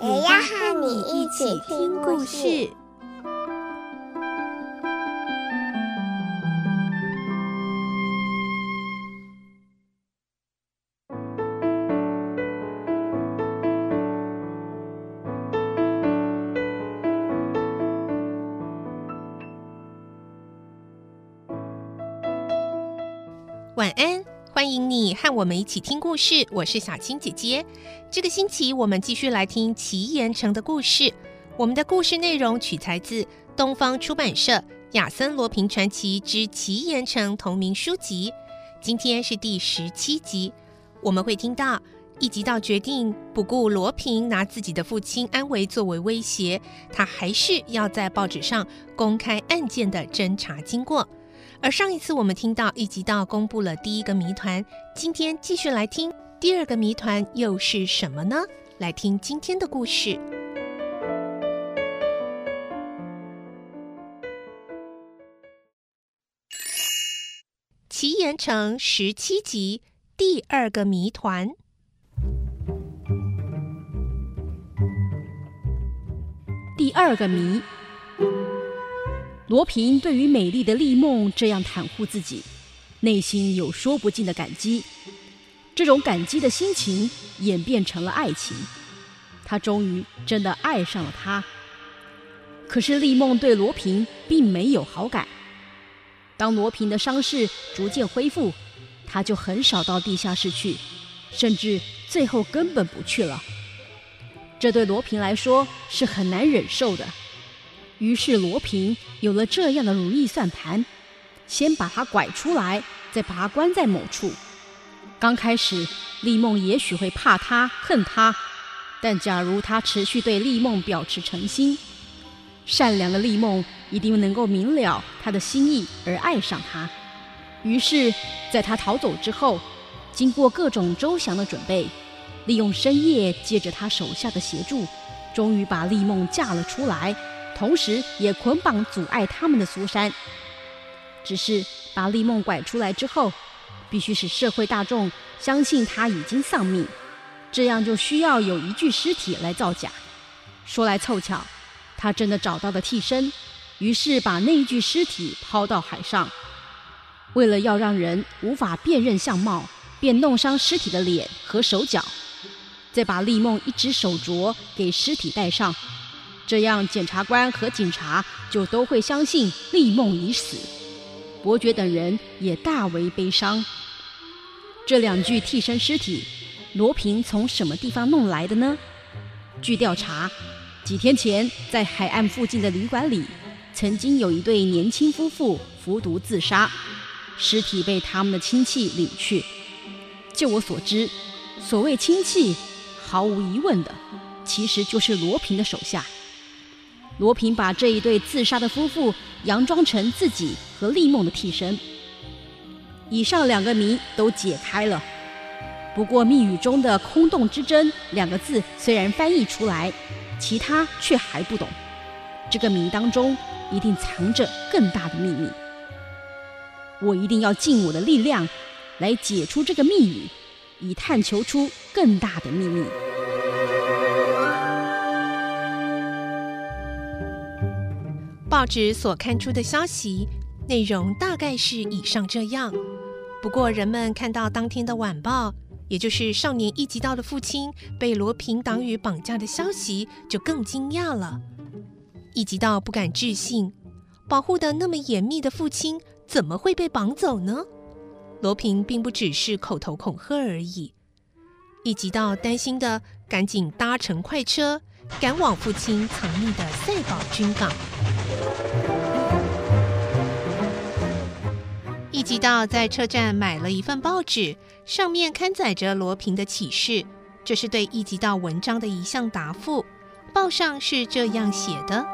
也要和你一起听故事。晚安，欢迎你和我们一起听故事。我是小青姐姐。这个星期我们继续来听奇岩城的故事。我们的故事内容取材自东方出版社《亚森罗平传奇之奇岩城》同名书籍。今天是第十七集，我们会听到一集到决定不顾罗平拿自己的父亲安危作为威胁，他还是要在报纸上公开案件的侦查经过。而上一次我们听到一集到公布了第一个谜团，今天继续来听第二个谜团又是什么呢？来听今天的故事，《奇岩城》十七集第二个谜团。第二个谜。罗平对于美丽的丽梦这样袒护自己，内心有说不尽的感激。这种感激的心情演变成了爱情，他终于真的爱上了她。可是丽梦对罗平并没有好感。当罗平的伤势逐渐恢复，他就很少到地下室去，甚至最后根本不去了。这对罗平来说是很难忍受的。于是罗平有了这样的如意算盘：先把他拐出来，再把他关在某处。刚开始，丽梦也许会怕他、恨他，但假如他持续对丽梦表示诚心，善良的丽梦一定能够明了他的心意而爱上他。于是，在他逃走之后，经过各种周详的准备，利用深夜借着他手下的协助，终于把丽梦嫁了出来。同时也捆绑阻碍他们的苏珊，只是把丽梦拐出来之后，必须使社会大众相信她已经丧命，这样就需要有一具尸体来造假。说来凑巧，他真的找到了替身，于是把那一具尸体抛到海上。为了要让人无法辨认相貌，便弄伤尸体的脸和手脚，再把丽梦一只手镯给尸体戴上。这样，检察官和警察就都会相信丽梦已死。伯爵等人也大为悲伤。这两具替身尸体，罗平从什么地方弄来的呢？据调查，几天前在海岸附近的旅馆里，曾经有一对年轻夫妇服毒自杀，尸体被他们的亲戚领去。就我所知，所谓亲戚，毫无疑问的，其实就是罗平的手下。罗平把这一对自杀的夫妇佯装成自己和丽梦的替身。以上两个谜都解开了，不过密语中的“空洞之针”两个字虽然翻译出来，其他却还不懂。这个谜当中一定藏着更大的秘密。我一定要尽我的力量来解出这个密语，以探求出更大的秘密。报纸所刊出的消息内容大概是以上这样。不过，人们看到当天的晚报，也就是少年一级道的父亲被罗平党羽绑架的消息，就更惊讶了。一级道不敢置信，保护得那么严密的父亲怎么会被绑走呢？罗平并不只是口头恐吓而已。一级道担心的，赶紧搭乘快车，赶往父亲藏匿的赛宝军港。一集道在车站买了一份报纸，上面刊载着罗平的启事，这是对一集道文章的一项答复。报上是这样写的：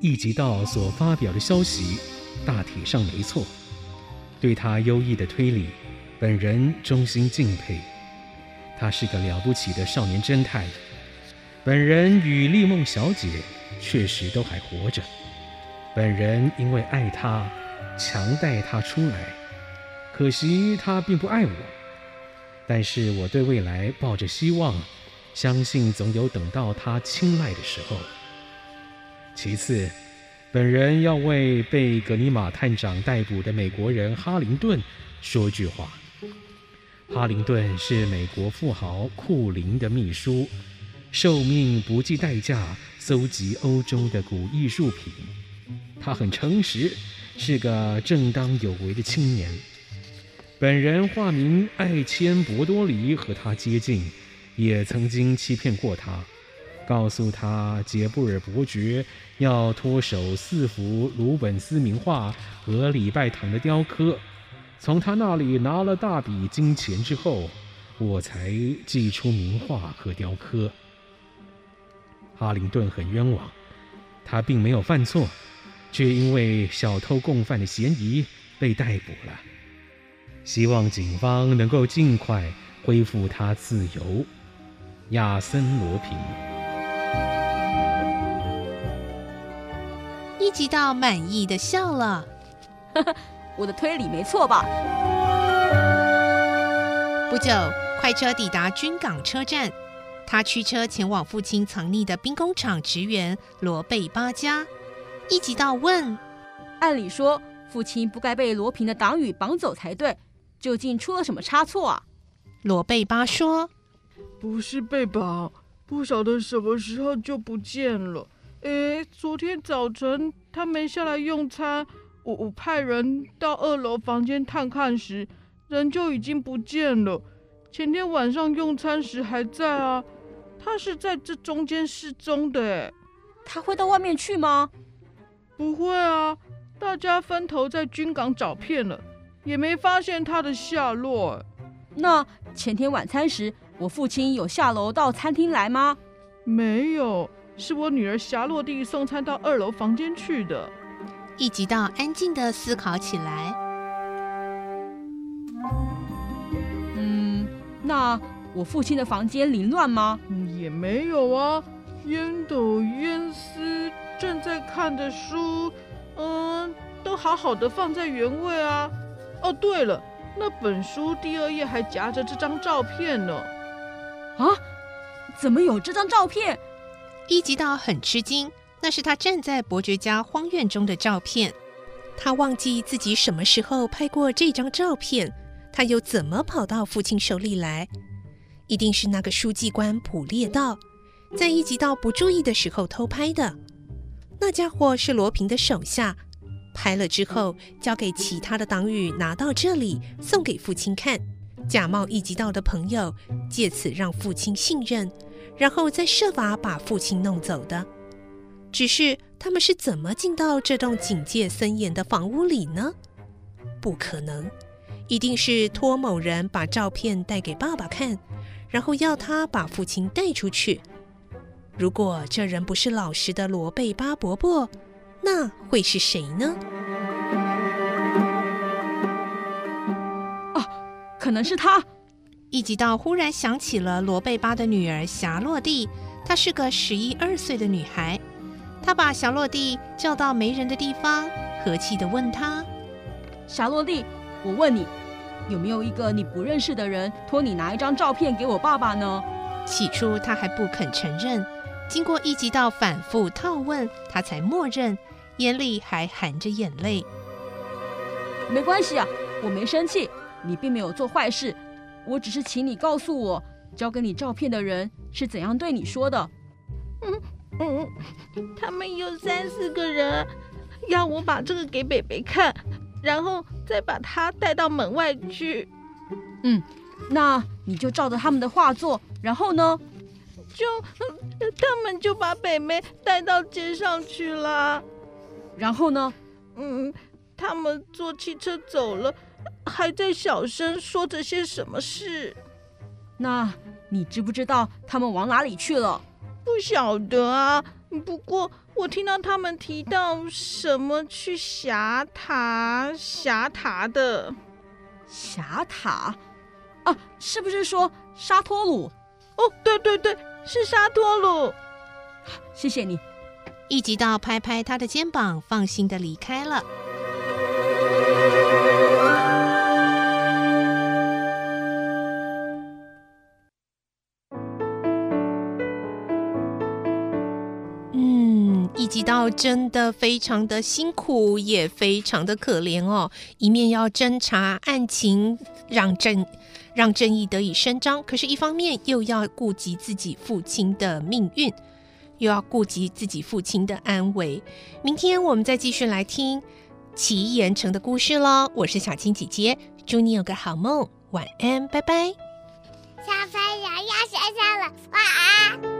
易吉道所发表的消息，大体上没错。对他优异的推理，本人衷心敬佩。他是个了不起的少年侦探。本人与丽梦小姐确实都还活着。本人因为爱他，强带他出来。可惜他并不爱我。但是我对未来抱着希望，相信总有等到他青睐的时候。其次，本人要为被格尼玛探长逮捕的美国人哈林顿说句话。哈林顿是美国富豪库林的秘书。受命不计代价搜集欧洲的古艺术品，他很诚实，是个正当有为的青年。本人化名艾千博多里，和他接近，也曾经欺骗过他，告诉他杰布尔伯爵要脱手四幅鲁本斯名画和礼拜堂的雕刻，从他那里拿了大笔金钱之后，我才寄出名画和雕刻。哈林顿很冤枉，他并没有犯错，却因为小偷共犯的嫌疑被逮捕了。希望警方能够尽快恢复他自由。亚森·罗平。一吉道满意的笑了，呵呵，我的推理没错吧？不久，快车抵达军港车站。他驱车前往父亲藏匿的兵工厂职员罗贝巴家。易吉道问：“按理说，父亲不该被罗平的党羽绑走才对，究竟出了什么差错啊？”罗贝巴说：“不是被绑，不晓得什么时候就不见了。诶，昨天早晨他没下来用餐，我我派人到二楼房间探看时，人就已经不见了。前天晚上用餐时还在啊。”他是在这中间失踪的，哎，他会到外面去吗？不会啊，大家分头在军港找遍了，也没发现他的下落。那前天晚餐时，我父亲有下楼到餐厅来吗？没有，是我女儿霞落地送餐到二楼房间去的。易吉道安静的思考起来。嗯，那。我父亲的房间凌乱吗？也没有啊，烟斗烟丝正在看的书，嗯，都好好的放在原位啊。哦，对了，那本书第二页还夹着这张照片呢。啊？怎么有这张照片？一吉道很吃惊，那是他站在伯爵家荒院中的照片。他忘记自己什么时候拍过这张照片，他又怎么跑到父亲手里来？一定是那个书记官普列道，在一吉道不注意的时候偷拍的。那家伙是罗平的手下，拍了之后交给其他的党羽拿到这里送给父亲看，假冒一级道的朋友，借此让父亲信任，然后再设法把父亲弄走的。只是他们是怎么进到这栋警戒森严的房屋里呢？不可能，一定是托某人把照片带给爸爸看。然后要他把父亲带出去。如果这人不是老实的罗贝巴伯伯，那会是谁呢？啊，可能是他。一吉道忽然想起了罗贝巴的女儿霞洛蒂，她是个十一二岁的女孩。他把霞洛蒂叫到没人的地方，和气地问她：“霞洛蒂，我问你。”有没有一个你不认识的人托你拿一张照片给我爸爸呢？起初他还不肯承认，经过一级道反复套问，他才默认，眼里还含着眼泪。没关系啊，我没生气，你并没有做坏事，我只是请你告诉我，交给你照片的人是怎样对你说的。嗯嗯，他们有三四个人，要我把这个给北北看。然后再把他带到门外去。嗯，那你就照着他们的话做。然后呢？就他们就把北梅带到街上去了。然后呢？嗯，他们坐汽车走了，还在小声说着些什么事。那你知不知道他们往哪里去了？不晓得啊。不过我听到他们提到什么去霞塔，霞塔的霞塔啊，是不是说沙托鲁？哦，对对对，是沙托鲁。谢谢你。一吉道拍拍他的肩膀，放心的离开了。到，真的非常的辛苦，也非常的可怜哦。一面要侦查案情，让正让正义得以伸张，可是，一方面又要顾及自己父亲的命运。又要顾及自己父亲的安危。明天我们再继续来听齐岩城的故事喽。我是小青姐姐，祝你有个好梦，晚安，拜拜。小朋友要睡觉了，晚安。